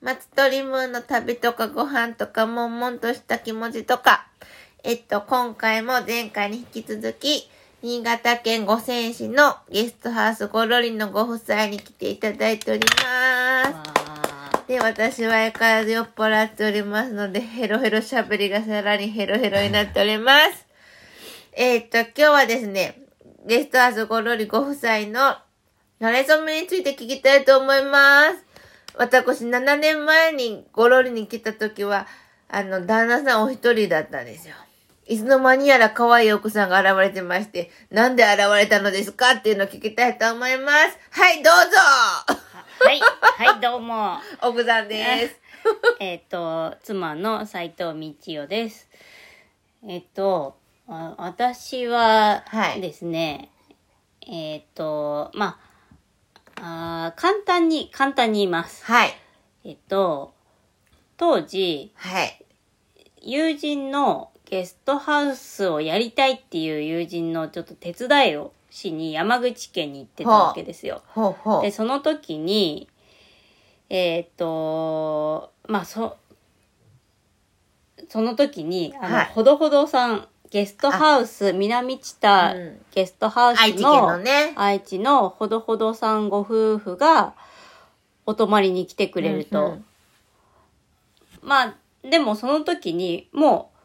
松鳥ムーンの旅とかご飯とか、悶々とした気持ちとか、えっと、今回も前回に引き続き、新潟県五泉市のゲストハウスゴロリのご夫妻に来ていただいております。で、私は相変わらず酔っ払っておりますので、ヘロヘロ喋りがさらにヘロヘロになっております。えっと、今日はですね、ゲストハウスゴロリご夫妻の慣れ初めについて聞きたいと思います。私、7年前にゴロリに来た時は、あの、旦那さんお一人だったんですよ。いつの間にやら可愛い奥さんが現れてまして、なんで現れたのですかっていうのを聞きたいと思います。はい、どうぞはい、はい、どうも。奥さんです。えっと、妻の斉藤道代です。えっと、あ私ははいですね、えっと、まあ、あー簡単に、簡単に言います。はい。えっと、当時、はい。友人のゲストハウスをやりたいっていう友人のちょっと手伝いをしに山口県に行ってたわけですよ。ほうほうで、。その時に、えーっと、まあ、そ、その時に、あの、はいほどほどさん、ゲストハウス、南知多うんゲストハウスの、愛知県のね。愛知のほどほどさんご夫婦が、お泊まりに来てくれると。うんうんまあ、でもその時に、もう、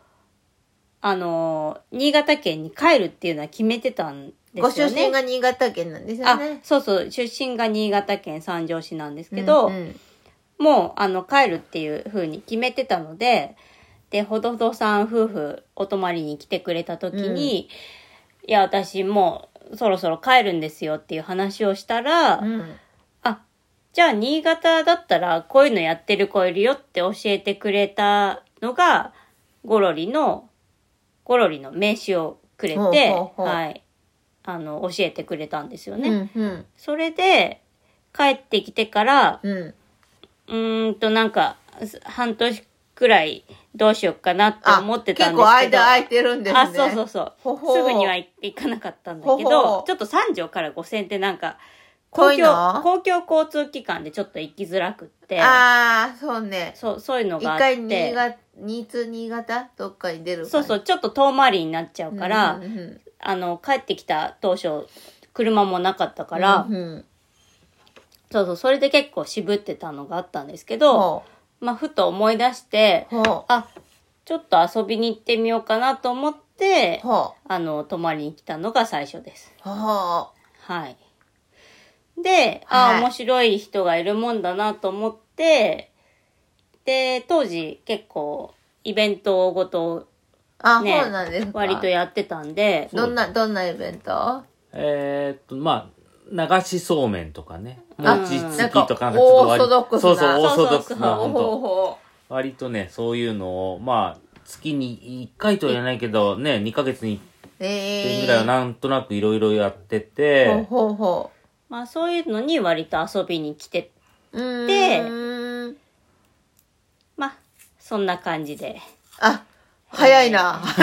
あの、新潟県に帰るっていうのは決めてたんですごよね。出身が新潟県なんですよあね。、そうそう、出身が新潟県三条市なんですけど、うんうんもう、あの、帰るっていう風に決めてたので、で、ほどほどさん夫婦お泊まりに来てくれた時に、いや、私もうそろそろ帰るんですよっていう話をしたら、うん。あ、じゃあ新潟だったらこういうのやってる子いるよって教えてくれたのが、ゴロリの、ゴロリの名刺をくれて、ほうほうほうはい。あの、教えてくれたんですよね。うん。うん。それで、帰ってきてから、うん。うーんとなんか、す半年くらいどうしようかなってあ、思ってたん結ですけど。構間空いてるんですね。あ、そうそうそう。ほほ。うすぐには行行かなかったんだけほほ。う、どちょっと三条から五線ってなんか、公共、公共交通機関でちょっと行きづらくって、ああ、そうね。そう、そういうの一があっ回新て、潟、新津新潟どっかに出るそうそう、ちょっと遠回りになっちゃうから、うんうんあの、帰ってきた当初、車もなかったから、うんうん。そうそう、それで結構渋ってたのがあったんですけど、ほまあ、ふと思い出して、う。ほあ、ちょっと遊びに行ってみようかなと思ってう。、ほあの、泊まりに来たのが最初です。う。ほはい。で、あはいあ、面白い人がいるもんだなと思って、で、当時結構イベントごとねそうなんですか。割とやってたんで、どんな、どんなイベント？えーっと、まあ、流しそうめんとかね。あ餅つきとか、なんかちょっと割オーソドックスなそうそう、オーソドックスな、そうほうほう本当ほ割とね、そういうのを、まあ、月に1回とは言えないけど、ね、2ヶ月にう。え1え回ぐらいはなんとなくいろいろやってほうて、ほうほまあそういうのに割と遊びに来て、う。うーん。でまあ、そんな感じで。あ、早いな。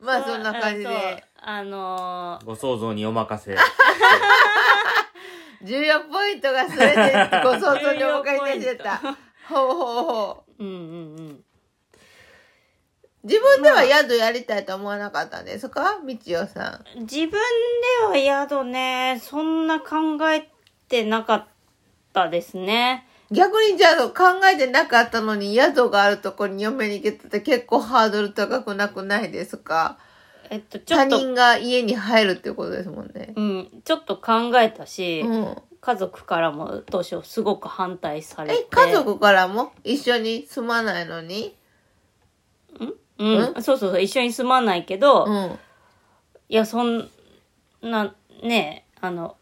まあそんな感じで。あのーご想像にお任せ。重要ポイントがすべてご想像にお任せしてた。ほうほうほう。うんうんうん。自分では宿やりたいと思わなかったんですかみちおさん。自分では宿ね、そんな考えてなかったですね。逆にじゃあ考えてなかったのに宿があるとこに嫁に行けたって結構ハードル高くなくないですか？えっと、ちょ他っと、人が家に入るってことですもんね。うん、ちょっと考えたし、うん。家族からも当初すごく反対されて。え、家族からも一緒に住まないのに？うん、そうそうそう、一緒に住まないけど、うん。いや、そんな、ね、あの、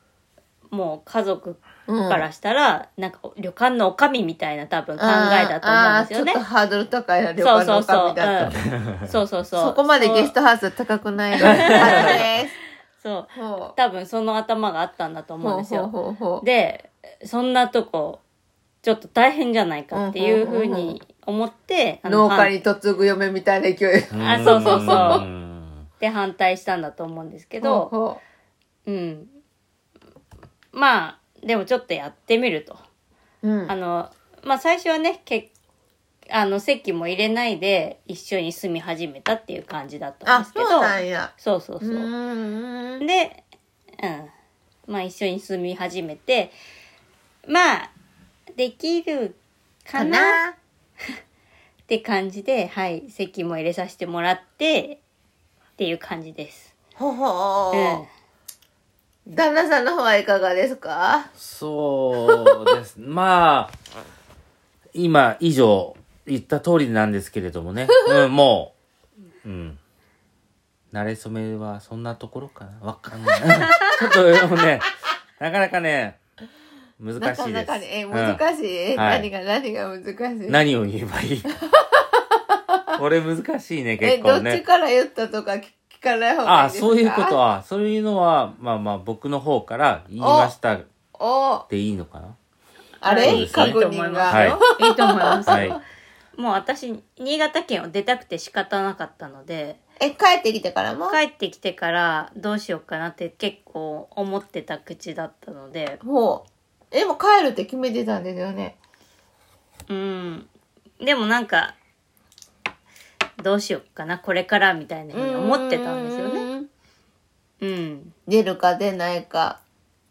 もう家族うん。からしたら、なんか旅館の女将みたいな多分考えだと思うんですよねちょっと。ハードル高いな、旅そう館のそうそう。女だと。うん、そうそうそう。そこまでゲストハウス高くないです。そう。ほ多分その頭があったんだとう。思うんですよ。で、そんなとこ、ちょっと大変じゃないかっていうふうに思って、農家に嫁ぐ嫁みたいな勢い。あそうそうそううんで反対したんだと思うんですけど、ほうん。まあ、でもちょっとやってみると。うん。あの、まあ、最初はね、けあの、席も入れないで一緒に住み始めたっていう感じだったんあ、ですけど。そう。そうそう。で、うん。まあ一緒に住み始めて、まあ、できるかかな？な って感じで、はい、席も入れさせてもらって、っていう感じです。ほほうんー。。旦那さんの方はいかがですか？そうです。まあ、今以上言った通りなんですけれどもね。うん、もう、うん。慣れ初めはそんなところかな？わかんない。ちょっとでもね、なかなかね、難しいです。なかなかね、え、うん難しい、はい何が何が難しい？何を言えばいい？これ難しいね、え、結構ね。どっちから言ったとか聞聞かない方がああ、いいですか？そういうことは、そういうのは、まあまあ僕の方から言いましたっおていいのかな？あれ、そうですね確認が。はいいいと思います。はい。もう私、新潟県を出たくて仕方なかったので、え、帰ってきてからも？帰ってきてからどうしようかなって結構思ってた口だったので、もう。え、もう帰るって決めてたんですよね。うん。でもなんか、どうしようかな、これからみたいなふうに思ってたんですよね。ね。うん。出るか出ないか。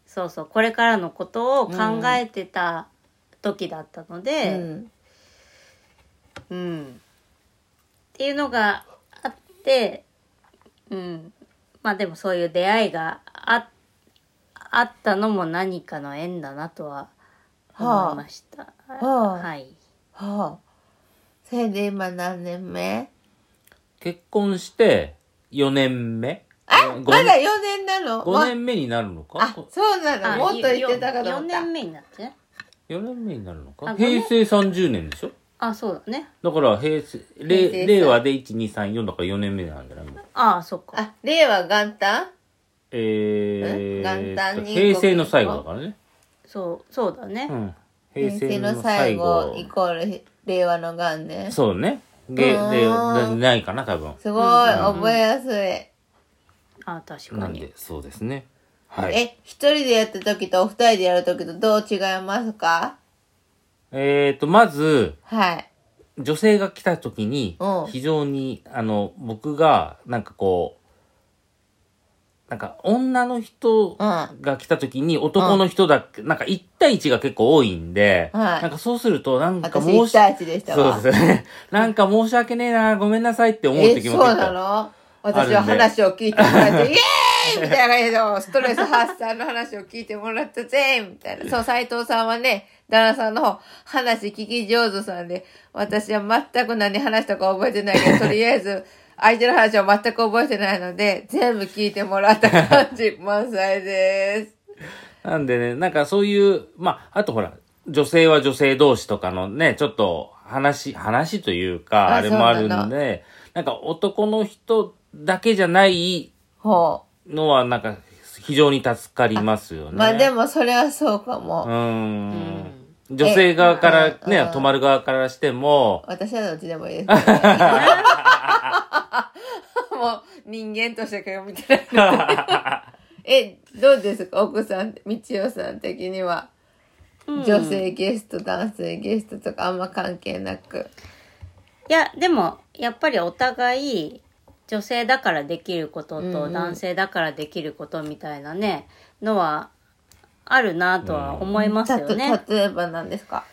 そうそう、これからのことを考えてた時だったのうで、ん。うん。っていうのがあって、うん。まあでもそういう出会いがああったのも何かの縁だなとは思いました。はあはい。はあ。それで今何年目？結婚して4年目？あ、ごまだ4年なの？5年目になるのか？あ、そうなの。もっと言ってたかと4思った。年目になってね。4年目になるのか？平成30年でしょ？あ、そうだね。だから平成、平成さ令令和で1、2、3、4だから4年目なんじゃなああ、そっか。あ、令和元旦？えー元旦に平成の最後だからね。そう、そうだねう。ん。平平成成の最の最後後。イコール令和の元年。すそうね。で、んないかな、多分。ごい、覚えやすい。あ確かに。なんで、そうですね。はい。え、一人でやった時とお二人でやる時とどう違いますか？えーと、まず、はい。女性が来た時にうん、非常に、あの、僕が、なんかこう、なんか、女の人が来た時に男の人だけ、なんか1対1が結構多いんで、はいなんかそうすると、なんか私申1し、対1でしたわ。そうですね。なんか申し訳ねえな、ごめんなさいって思うえ、時そうも結構。なの？私は話を聞いてもらって、イエーイみたいな感じで、ストレス発散の話を聞いてもらったぜみたいな。そう、斎藤さんはね、旦那さんの方、話聞き上手さんで、私は全く何話したか覚えてないけど、とりあえず、相手の話を全く覚えてないので、全部聞いてもらった感じ、満載です。なんでね、なんかそういう、まあ、あとほら、女性は女性同士とかのね、ちょっと話、話というか、ああれもあるそうなんんで、なんか男の人だけじゃないほのは、なんか非常に助かりますよね。う。まあでも、それはそうかうも。ん。女性側からね、えうん泊まる側からしても、私はどっちでもいいです。もう人間としてか見てないので。え、どうですか？奥さん、みちおさん的には？女性ゲスト、男性ゲストとかあんま関係なく。いや、でも、やっぱりお互い、女性だからできることうんうんと男性だからできることみたいなね、のは、あるなとは思いますよね。例えば何ですか？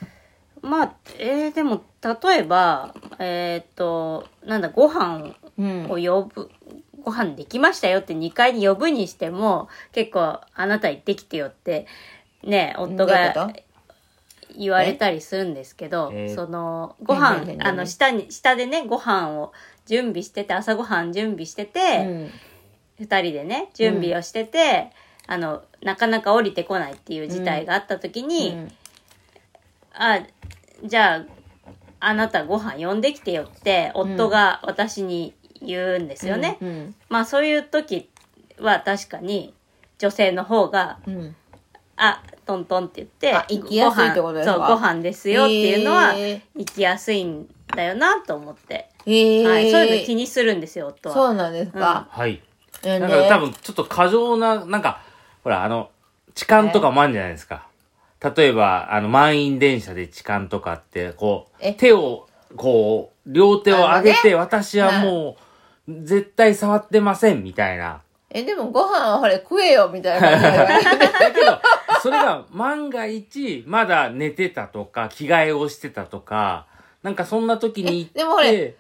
まあ、えー、でも、例えば、えーっと、なんだ、ご飯うんを呼ぶ、ご飯できましたよって2階に呼ぶにしても、結構、あなた行ってきてよって、ね、夫がと？言われたりするんですけど、えー。その、ごね。飯あの、下に、下でね、ご飯を準備してて、朝ご飯準備してうて、ん。二、人でね、準備をしてて、あの、なかなか降りてこないっていう事態があった時に、うん。あ、じゃあ、あなたご飯呼んできてよって、夫が私に言うんですよね。うんまあそういう時は確かに女性の方が、うんあ、トントンって言って、あ行きやすいってことですか？ご飯そう、ご飯ですよっていうのは、行きやすいんだよなと思って。へえ、はい。そういうの気にするんですよ、夫は。そうなんですか、はい。えなんか多分ちょっと過剰な、なんか、ほら、あの、痴漢とかもあるんじゃないですか。例えば、あの、満員電車で痴漢とかって、こえ？う、手を、こう、両手を上げて、私はもう、絶対触ってません、みたいな。え、でもご飯はほれ食えよ、みたいな。だけど、それが万が一、まだ寝てたとか、着替えをしてたとか、なんかそんな時に行って、えでもほれ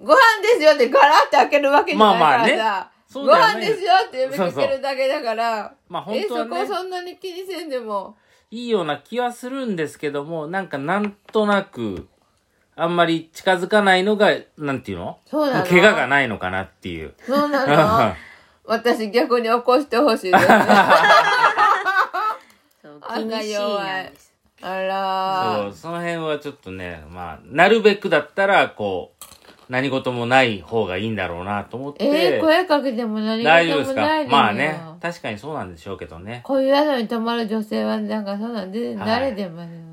ご飯ですよってガラって開けるわけじゃないからさ。まあまあねご飯ですよって呼びかけるだけだから。まあ本当はねえ、そこそんなに気にせんでも。いいような気はするんですけども、なんかなんとなく、あんまり近づかないのが、なんていうの？そうなの怪我がないのかなっていう。そうなの 私逆に起こしてほしいですあ気にしいなんです。あそらう、その辺はちょっとね、まあ、なるべくだったら、こう、何事もない方がいいんだろうなと思って。えー、声かけても何大丈夫ですか事もないですよまあね、確かにそうなんでしょうけどね。こういう宿に泊まる女性はなんかそんなんではい慣れてますよ。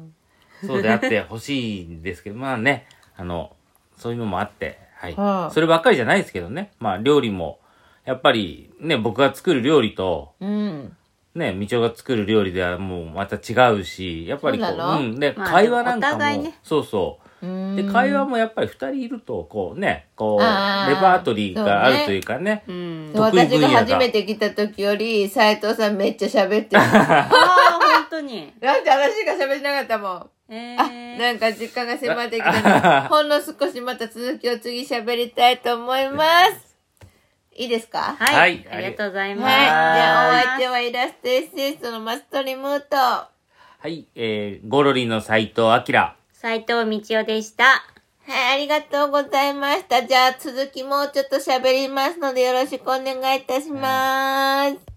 そうであってほしいんですけど、まあね、あの、そういうのもあって、はい。はあそればっかりじゃないですけどね。まあ料理も、やっぱりね、僕が作る料理と、うん。ね、みちおが作る料理ではもうまた違うし、やっぱりこう、そうなの？ん。で、まあ会話なんかも、ねそうそう。うんで、会話もやっぱり二人いると、こうね、こう、レパートリーがあるというかね。うん。そう得意分野が私が初めて来た時より、斉藤さんめっちゃ喋ってる。ああ、本当に。だって私しか喋ってなかったもん。えあ、ー、なんか時間が迫ってきたので、ほんの少しまた続きを次喋りたいと思います。いいですか？はい、はいありがとうございます。はい。じゃあお相手はイラストエッセンスのマストリムート。ははい、えー、ゴロリの斎藤明。斉藤道夫でした。い、ありがとうございました。じゃあ続きもうちょっと喋りますのでよろしくお願いいたします。